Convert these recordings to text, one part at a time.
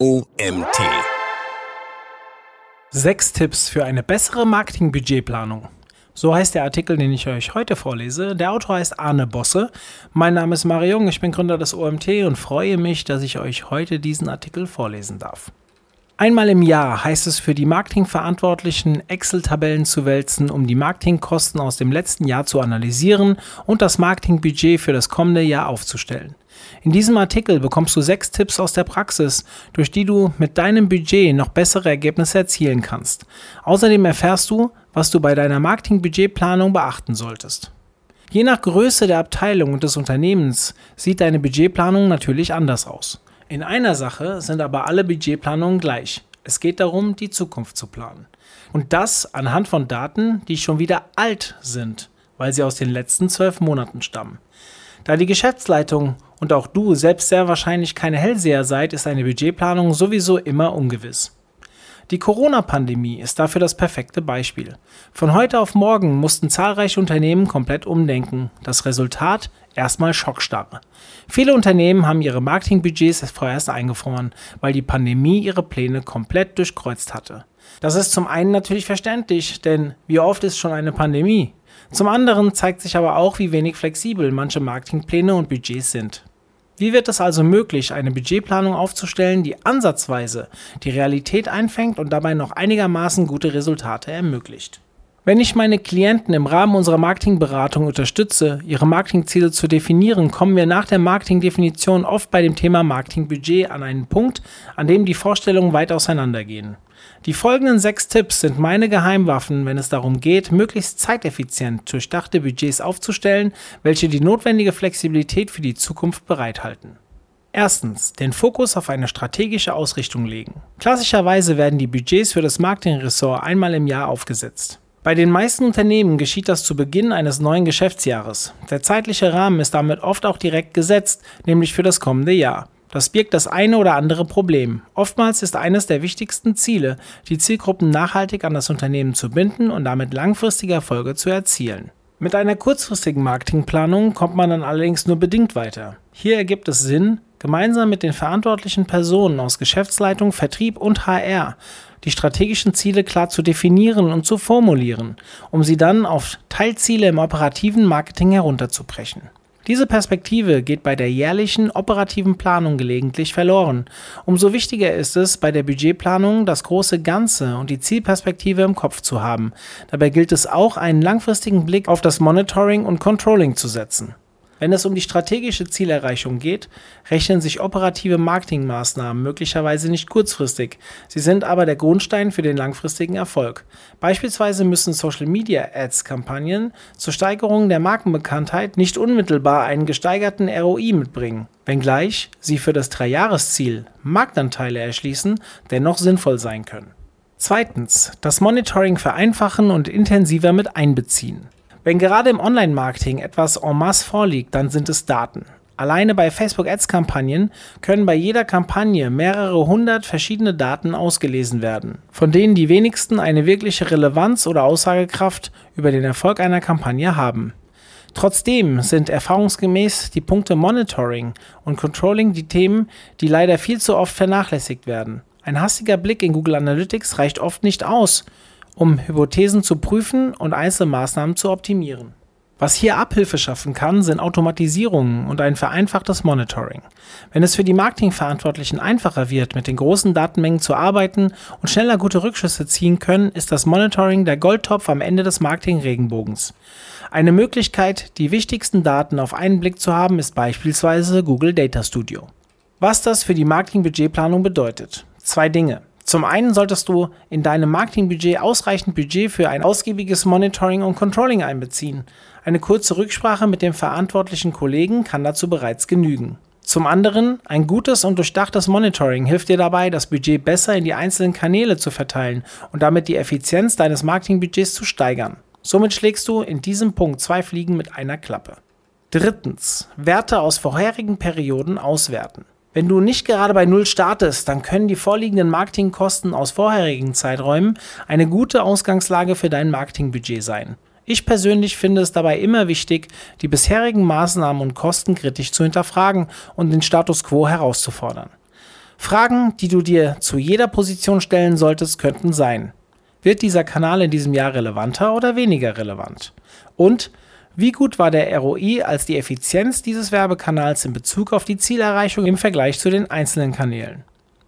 OMT. Sechs Tipps für eine bessere Marketingbudgetplanung. So heißt der Artikel, den ich euch heute vorlese. Der Autor heißt Arne Bosse. Mein Name ist Mario Jung, ich bin Gründer des OMT und freue mich, dass ich euch heute diesen Artikel vorlesen darf. Einmal im Jahr heißt es für die Marketingverantwortlichen, Excel-Tabellen zu wälzen, um die Marketingkosten aus dem letzten Jahr zu analysieren und das Marketingbudget für das kommende Jahr aufzustellen. In diesem Artikel bekommst du sechs Tipps aus der Praxis, durch die du mit deinem Budget noch bessere Ergebnisse erzielen kannst. Außerdem erfährst du, was du bei deiner Marketingbudgetplanung beachten solltest. Je nach Größe der Abteilung und des Unternehmens sieht deine Budgetplanung natürlich anders aus. In einer Sache sind aber alle Budgetplanungen gleich. Es geht darum, die Zukunft zu planen. Und das anhand von Daten, die schon wieder alt sind, weil sie aus den letzten zwölf Monaten stammen. Da die Geschäftsleitung und auch du selbst sehr wahrscheinlich keine Hellseher seid, ist eine Budgetplanung sowieso immer ungewiss. Die Corona-Pandemie ist dafür das perfekte Beispiel. Von heute auf morgen mussten zahlreiche Unternehmen komplett umdenken. Das Resultat erstmal Schockstarre. Viele Unternehmen haben ihre Marketingbudgets vorerst eingefroren, weil die Pandemie ihre Pläne komplett durchkreuzt hatte. Das ist zum einen natürlich verständlich, denn wie oft ist schon eine Pandemie? Zum anderen zeigt sich aber auch, wie wenig flexibel manche Marketingpläne und Budgets sind. Wie wird es also möglich, eine Budgetplanung aufzustellen, die ansatzweise die Realität einfängt und dabei noch einigermaßen gute Resultate ermöglicht? Wenn ich meine Klienten im Rahmen unserer Marketingberatung unterstütze, ihre Marketingziele zu definieren, kommen wir nach der Marketingdefinition oft bei dem Thema Marketingbudget an einen Punkt, an dem die Vorstellungen weit auseinandergehen. Die folgenden sechs Tipps sind meine Geheimwaffen, wenn es darum geht, möglichst zeiteffizient durchdachte Budgets aufzustellen, welche die notwendige Flexibilität für die Zukunft bereithalten. Erstens, den Fokus auf eine strategische Ausrichtung legen. Klassischerweise werden die Budgets für das Marketingressort einmal im Jahr aufgesetzt. Bei den meisten Unternehmen geschieht das zu Beginn eines neuen Geschäftsjahres. Der zeitliche Rahmen ist damit oft auch direkt gesetzt, nämlich für das kommende Jahr. Das birgt das eine oder andere Problem. Oftmals ist eines der wichtigsten Ziele, die Zielgruppen nachhaltig an das Unternehmen zu binden und damit langfristige Erfolge zu erzielen. Mit einer kurzfristigen Marketingplanung kommt man dann allerdings nur bedingt weiter. Hier ergibt es Sinn, gemeinsam mit den verantwortlichen Personen aus Geschäftsleitung, Vertrieb und HR die strategischen Ziele klar zu definieren und zu formulieren, um sie dann auf Teilziele im operativen Marketing herunterzubrechen. Diese Perspektive geht bei der jährlichen operativen Planung gelegentlich verloren. Umso wichtiger ist es, bei der Budgetplanung das große Ganze und die Zielperspektive im Kopf zu haben. Dabei gilt es auch, einen langfristigen Blick auf das Monitoring und Controlling zu setzen. Wenn es um die strategische Zielerreichung geht, rechnen sich operative Marketingmaßnahmen möglicherweise nicht kurzfristig, sie sind aber der Grundstein für den langfristigen Erfolg. Beispielsweise müssen Social-Media-Ads-Kampagnen zur Steigerung der Markenbekanntheit nicht unmittelbar einen gesteigerten ROI mitbringen, wenngleich sie für das Dreijahresziel Marktanteile erschließen, dennoch sinnvoll sein können. Zweitens, das Monitoring vereinfachen und intensiver mit einbeziehen. Wenn gerade im Online-Marketing etwas en masse vorliegt, dann sind es Daten. Alleine bei Facebook Ads Kampagnen können bei jeder Kampagne mehrere hundert verschiedene Daten ausgelesen werden, von denen die wenigsten eine wirkliche Relevanz oder Aussagekraft über den Erfolg einer Kampagne haben. Trotzdem sind erfahrungsgemäß die Punkte Monitoring und Controlling die Themen, die leider viel zu oft vernachlässigt werden. Ein hastiger Blick in Google Analytics reicht oft nicht aus, um Hypothesen zu prüfen und Einzelmaßnahmen zu optimieren. Was hier Abhilfe schaffen kann, sind Automatisierungen und ein vereinfachtes Monitoring. Wenn es für die Marketingverantwortlichen einfacher wird, mit den großen Datenmengen zu arbeiten und schneller gute Rückschlüsse ziehen können, ist das Monitoring der Goldtopf am Ende des Marketing-Regenbogens. Eine Möglichkeit, die wichtigsten Daten auf einen Blick zu haben, ist beispielsweise Google Data Studio. Was das für die Marketingbudgetplanung bedeutet. Zwei Dinge. Zum einen solltest du in deinem Marketingbudget ausreichend Budget für ein ausgiebiges Monitoring und Controlling einbeziehen. Eine kurze Rücksprache mit dem verantwortlichen Kollegen kann dazu bereits genügen. Zum anderen, ein gutes und durchdachtes Monitoring hilft dir dabei, das Budget besser in die einzelnen Kanäle zu verteilen und damit die Effizienz deines Marketingbudgets zu steigern. Somit schlägst du in diesem Punkt zwei Fliegen mit einer Klappe. Drittens, Werte aus vorherigen Perioden auswerten. Wenn du nicht gerade bei Null startest, dann können die vorliegenden Marketingkosten aus vorherigen Zeiträumen eine gute Ausgangslage für dein Marketingbudget sein. Ich persönlich finde es dabei immer wichtig, die bisherigen Maßnahmen und Kosten kritisch zu hinterfragen und den Status quo herauszufordern. Fragen, die du dir zu jeder Position stellen solltest, könnten sein. Wird dieser Kanal in diesem Jahr relevanter oder weniger relevant? Und wie gut war der ROI als die Effizienz dieses Werbekanals in Bezug auf die Zielerreichung im Vergleich zu den einzelnen Kanälen?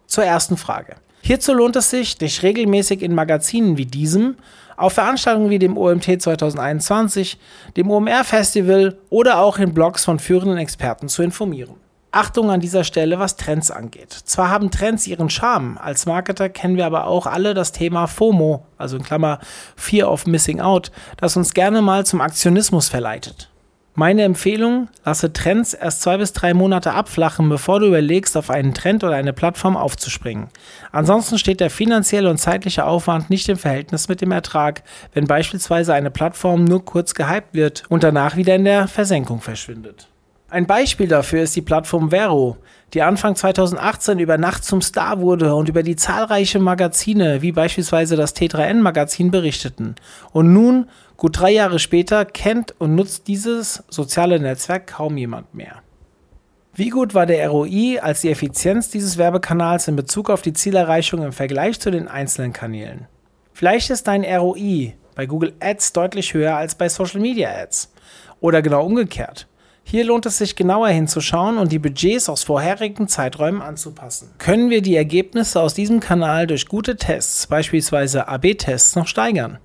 Zur ersten Frage. Hierzu lohnt es sich, dich regelmäßig in Magazinen wie diesem, auf Veranstaltungen wie dem OMT 2021, dem OMR Festival oder auch in Blogs von führenden Experten zu informieren. Achtung an dieser Stelle, was Trends angeht. Zwar haben Trends ihren Charme, als Marketer kennen wir aber auch alle das Thema FOMO, also in Klammer Fear of Missing Out, das uns gerne mal zum Aktionismus verleitet. Meine Empfehlung, lasse Trends erst zwei bis drei Monate abflachen, bevor du überlegst, auf einen Trend oder eine Plattform aufzuspringen. Ansonsten steht der finanzielle und zeitliche Aufwand nicht im Verhältnis mit dem Ertrag, wenn beispielsweise eine Plattform nur kurz gehypt wird und danach wieder in der Versenkung verschwindet. Ein Beispiel dafür ist die Plattform Vero, die Anfang 2018 über Nacht zum Star wurde und über die zahlreiche Magazine wie beispielsweise das T3N Magazin berichteten. Und nun, gut drei Jahre später, kennt und nutzt dieses soziale Netzwerk kaum jemand mehr. Wie gut war der ROI als die Effizienz dieses Werbekanals in Bezug auf die Zielerreichung im Vergleich zu den einzelnen Kanälen? Vielleicht ist dein ROI bei Google Ads deutlich höher als bei Social Media Ads. Oder genau umgekehrt. Hier lohnt es sich genauer hinzuschauen und die Budgets aus vorherigen Zeiträumen anzupassen. Können wir die Ergebnisse aus diesem Kanal durch gute Tests, beispielsweise AB-Tests, noch steigern?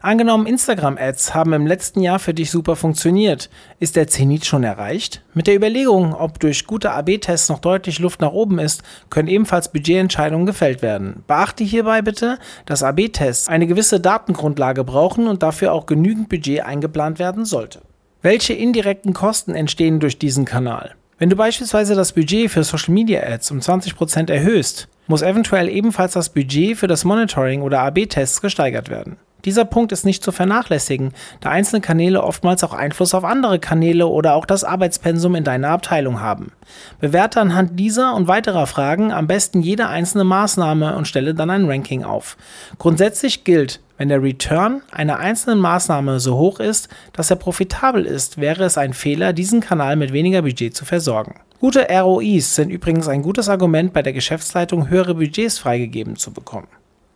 Angenommen, Instagram-Ads haben im letzten Jahr für dich super funktioniert. Ist der Zenit schon erreicht? Mit der Überlegung, ob durch gute AB-Tests noch deutlich Luft nach oben ist, können ebenfalls Budgetentscheidungen gefällt werden. Beachte hierbei bitte, dass AB-Tests eine gewisse Datengrundlage brauchen und dafür auch genügend Budget eingeplant werden sollte. Welche indirekten Kosten entstehen durch diesen Kanal? Wenn du beispielsweise das Budget für Social Media Ads um 20% erhöhst, muss eventuell ebenfalls das Budget für das Monitoring oder AB-Tests gesteigert werden. Dieser Punkt ist nicht zu vernachlässigen, da einzelne Kanäle oftmals auch Einfluss auf andere Kanäle oder auch das Arbeitspensum in deiner Abteilung haben. Bewerte anhand dieser und weiterer Fragen am besten jede einzelne Maßnahme und stelle dann ein Ranking auf. Grundsätzlich gilt, wenn der Return einer einzelnen Maßnahme so hoch ist, dass er profitabel ist, wäre es ein Fehler, diesen Kanal mit weniger Budget zu versorgen. Gute ROIs sind übrigens ein gutes Argument bei der Geschäftsleitung, höhere Budgets freigegeben zu bekommen.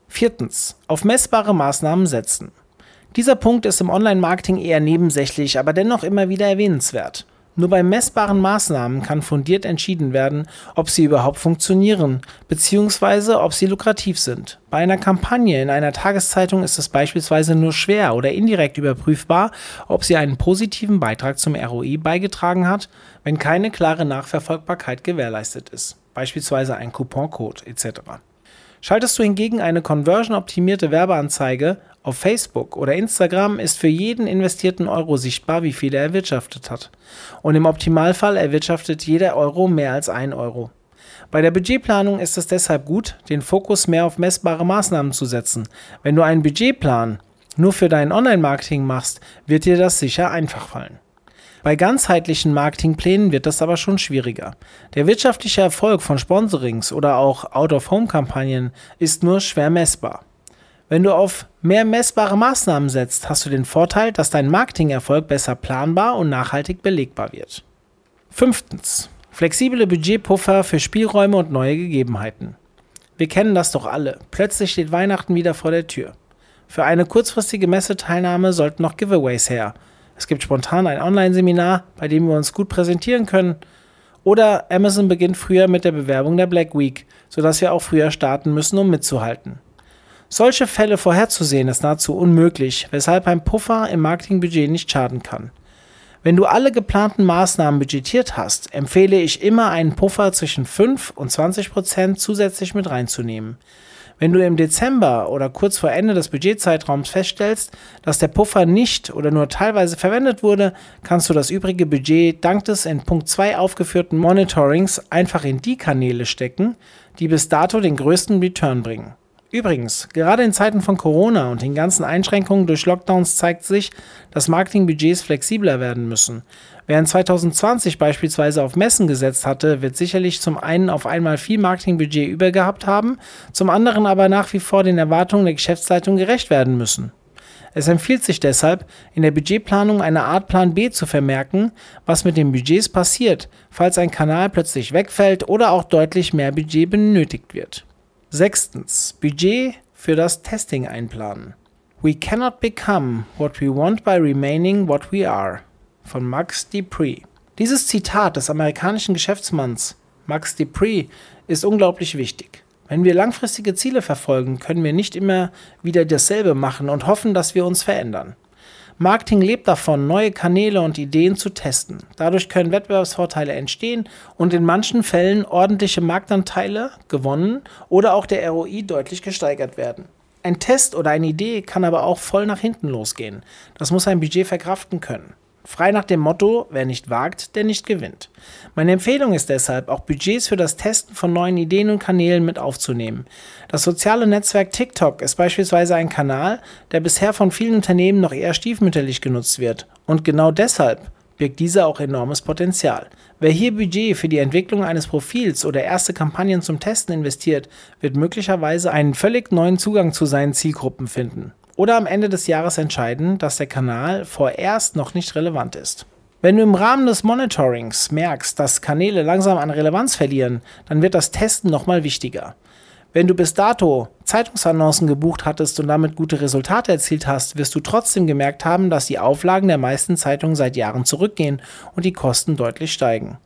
Viertens. Auf messbare Maßnahmen setzen. Dieser Punkt ist im Online-Marketing eher nebensächlich, aber dennoch immer wieder erwähnenswert. Nur bei messbaren Maßnahmen kann fundiert entschieden werden, ob sie überhaupt funktionieren, bzw. ob sie lukrativ sind. Bei einer Kampagne in einer Tageszeitung ist es beispielsweise nur schwer oder indirekt überprüfbar, ob sie einen positiven Beitrag zum ROI beigetragen hat, wenn keine klare Nachverfolgbarkeit gewährleistet ist, beispielsweise ein Couponcode etc. Schaltest du hingegen eine conversion-optimierte Werbeanzeige auf Facebook oder Instagram, ist für jeden investierten Euro sichtbar, wie viel er erwirtschaftet hat. Und im Optimalfall erwirtschaftet jeder Euro mehr als ein Euro. Bei der Budgetplanung ist es deshalb gut, den Fokus mehr auf messbare Maßnahmen zu setzen. Wenn du einen Budgetplan nur für dein Online-Marketing machst, wird dir das sicher einfach fallen. Bei ganzheitlichen Marketingplänen wird das aber schon schwieriger. Der wirtschaftliche Erfolg von Sponsorings oder auch Out-of-Home-Kampagnen ist nur schwer messbar. Wenn du auf mehr messbare Maßnahmen setzt, hast du den Vorteil, dass dein Marketingerfolg besser planbar und nachhaltig belegbar wird. Fünftens. Flexible Budgetpuffer für Spielräume und neue Gegebenheiten. Wir kennen das doch alle. Plötzlich steht Weihnachten wieder vor der Tür. Für eine kurzfristige Messeteilnahme sollten noch Giveaways her es gibt spontan ein Online-Seminar, bei dem wir uns gut präsentieren können. Oder Amazon beginnt früher mit der Bewerbung der Black Week, sodass wir auch früher starten müssen, um mitzuhalten. Solche Fälle vorherzusehen ist nahezu unmöglich, weshalb ein Puffer im Marketingbudget nicht schaden kann. Wenn du alle geplanten Maßnahmen budgetiert hast, empfehle ich immer einen Puffer zwischen 5 und 20 Prozent zusätzlich mit reinzunehmen. Wenn du im Dezember oder kurz vor Ende des Budgetzeitraums feststellst, dass der Puffer nicht oder nur teilweise verwendet wurde, kannst du das übrige Budget dank des in Punkt 2 aufgeführten Monitorings einfach in die Kanäle stecken, die bis dato den größten Return bringen. Übrigens, gerade in Zeiten von Corona und den ganzen Einschränkungen durch Lockdowns zeigt sich, dass Marketingbudgets flexibler werden müssen. Während 2020 beispielsweise auf Messen gesetzt hatte, wird sicherlich zum einen auf einmal viel Marketingbudget übergehabt haben, zum anderen aber nach wie vor den Erwartungen der Geschäftsleitung gerecht werden müssen. Es empfiehlt sich deshalb, in der Budgetplanung eine Art Plan B zu vermerken, was mit den Budgets passiert, falls ein Kanal plötzlich wegfällt oder auch deutlich mehr Budget benötigt wird. Sechstens. Budget für das Testing einplanen. We cannot become what we want by remaining what we are. Von Max Dupree. Dieses Zitat des amerikanischen Geschäftsmanns Max Dupree ist unglaublich wichtig. Wenn wir langfristige Ziele verfolgen, können wir nicht immer wieder dasselbe machen und hoffen, dass wir uns verändern. Marketing lebt davon, neue Kanäle und Ideen zu testen. Dadurch können Wettbewerbsvorteile entstehen und in manchen Fällen ordentliche Marktanteile gewonnen oder auch der ROI deutlich gesteigert werden. Ein Test oder eine Idee kann aber auch voll nach hinten losgehen. Das muss ein Budget verkraften können. Frei nach dem Motto, wer nicht wagt, der nicht gewinnt. Meine Empfehlung ist deshalb, auch Budgets für das Testen von neuen Ideen und Kanälen mit aufzunehmen. Das soziale Netzwerk TikTok ist beispielsweise ein Kanal, der bisher von vielen Unternehmen noch eher stiefmütterlich genutzt wird. Und genau deshalb birgt dieser auch enormes Potenzial. Wer hier Budget für die Entwicklung eines Profils oder erste Kampagnen zum Testen investiert, wird möglicherweise einen völlig neuen Zugang zu seinen Zielgruppen finden oder am Ende des Jahres entscheiden, dass der Kanal vorerst noch nicht relevant ist. Wenn du im Rahmen des Monitorings merkst, dass Kanäle langsam an Relevanz verlieren, dann wird das Testen nochmal wichtiger. Wenn du bis dato Zeitungsannoncen gebucht hattest und damit gute Resultate erzielt hast, wirst du trotzdem gemerkt haben, dass die Auflagen der meisten Zeitungen seit Jahren zurückgehen und die Kosten deutlich steigen.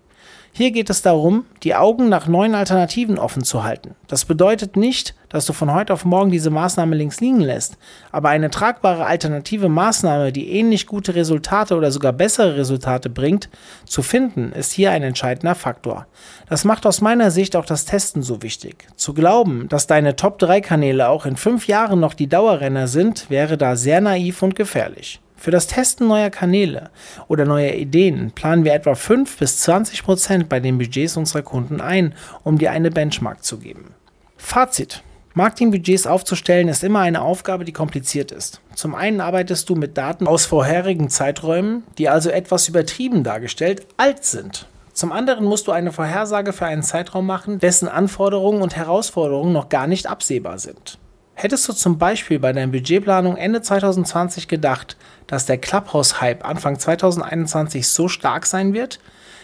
Hier geht es darum, die Augen nach neuen Alternativen offen zu halten. Das bedeutet nicht, dass du von heute auf morgen diese Maßnahme links liegen lässt, aber eine tragbare alternative Maßnahme, die ähnlich gute Resultate oder sogar bessere Resultate bringt, zu finden, ist hier ein entscheidender Faktor. Das macht aus meiner Sicht auch das Testen so wichtig. Zu glauben, dass deine Top-3-Kanäle auch in fünf Jahren noch die Dauerrenner sind, wäre da sehr naiv und gefährlich. Für das Testen neuer Kanäle oder neuer Ideen planen wir etwa 5 bis 20 Prozent bei den Budgets unserer Kunden ein, um dir eine Benchmark zu geben. Fazit. Marketingbudgets aufzustellen ist immer eine Aufgabe, die kompliziert ist. Zum einen arbeitest du mit Daten aus vorherigen Zeiträumen, die also etwas übertrieben dargestellt alt sind. Zum anderen musst du eine Vorhersage für einen Zeitraum machen, dessen Anforderungen und Herausforderungen noch gar nicht absehbar sind. Hättest du zum Beispiel bei deiner Budgetplanung Ende 2020 gedacht, dass der Clubhouse-Hype Anfang 2021 so stark sein wird?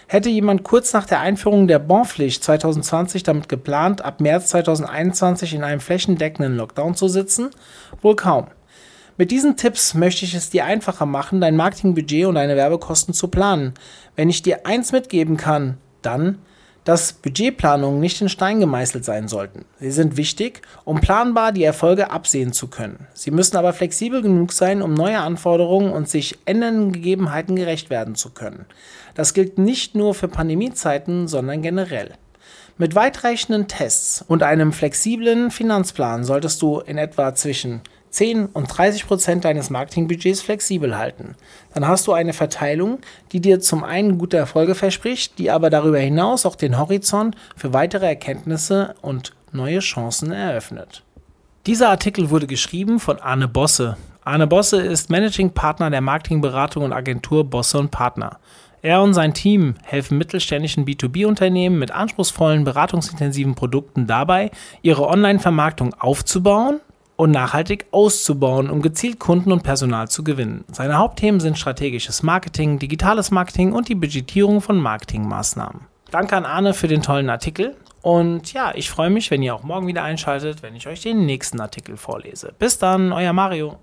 Hätte jemand kurz nach der Einführung der Bonpflicht 2020 damit geplant, ab März 2021 in einem flächendeckenden Lockdown zu sitzen? Wohl kaum. Mit diesen Tipps möchte ich es dir einfacher machen, dein Marketingbudget und deine Werbekosten zu planen. Wenn ich dir eins mitgeben kann, dann dass Budgetplanungen nicht in Stein gemeißelt sein sollten. Sie sind wichtig, um planbar die Erfolge absehen zu können. Sie müssen aber flexibel genug sein, um neue Anforderungen und sich ändernden Gegebenheiten gerecht werden zu können. Das gilt nicht nur für Pandemiezeiten, sondern generell. Mit weitreichenden Tests und einem flexiblen Finanzplan solltest du in etwa zwischen 10 und 30 Prozent deines Marketingbudgets flexibel halten. Dann hast du eine Verteilung, die dir zum einen gute Erfolge verspricht, die aber darüber hinaus auch den Horizont für weitere Erkenntnisse und neue Chancen eröffnet. Dieser Artikel wurde geschrieben von Arne Bosse. Arne Bosse ist Managing Partner der Marketingberatung und Agentur Bosse und Partner. Er und sein Team helfen mittelständischen B2B-Unternehmen mit anspruchsvollen, beratungsintensiven Produkten dabei, ihre Online-Vermarktung aufzubauen und nachhaltig auszubauen, um gezielt Kunden und Personal zu gewinnen. Seine Hauptthemen sind strategisches Marketing, digitales Marketing und die Budgetierung von Marketingmaßnahmen. Danke an Arne für den tollen Artikel. Und ja, ich freue mich, wenn ihr auch morgen wieder einschaltet, wenn ich euch den nächsten Artikel vorlese. Bis dann, euer Mario.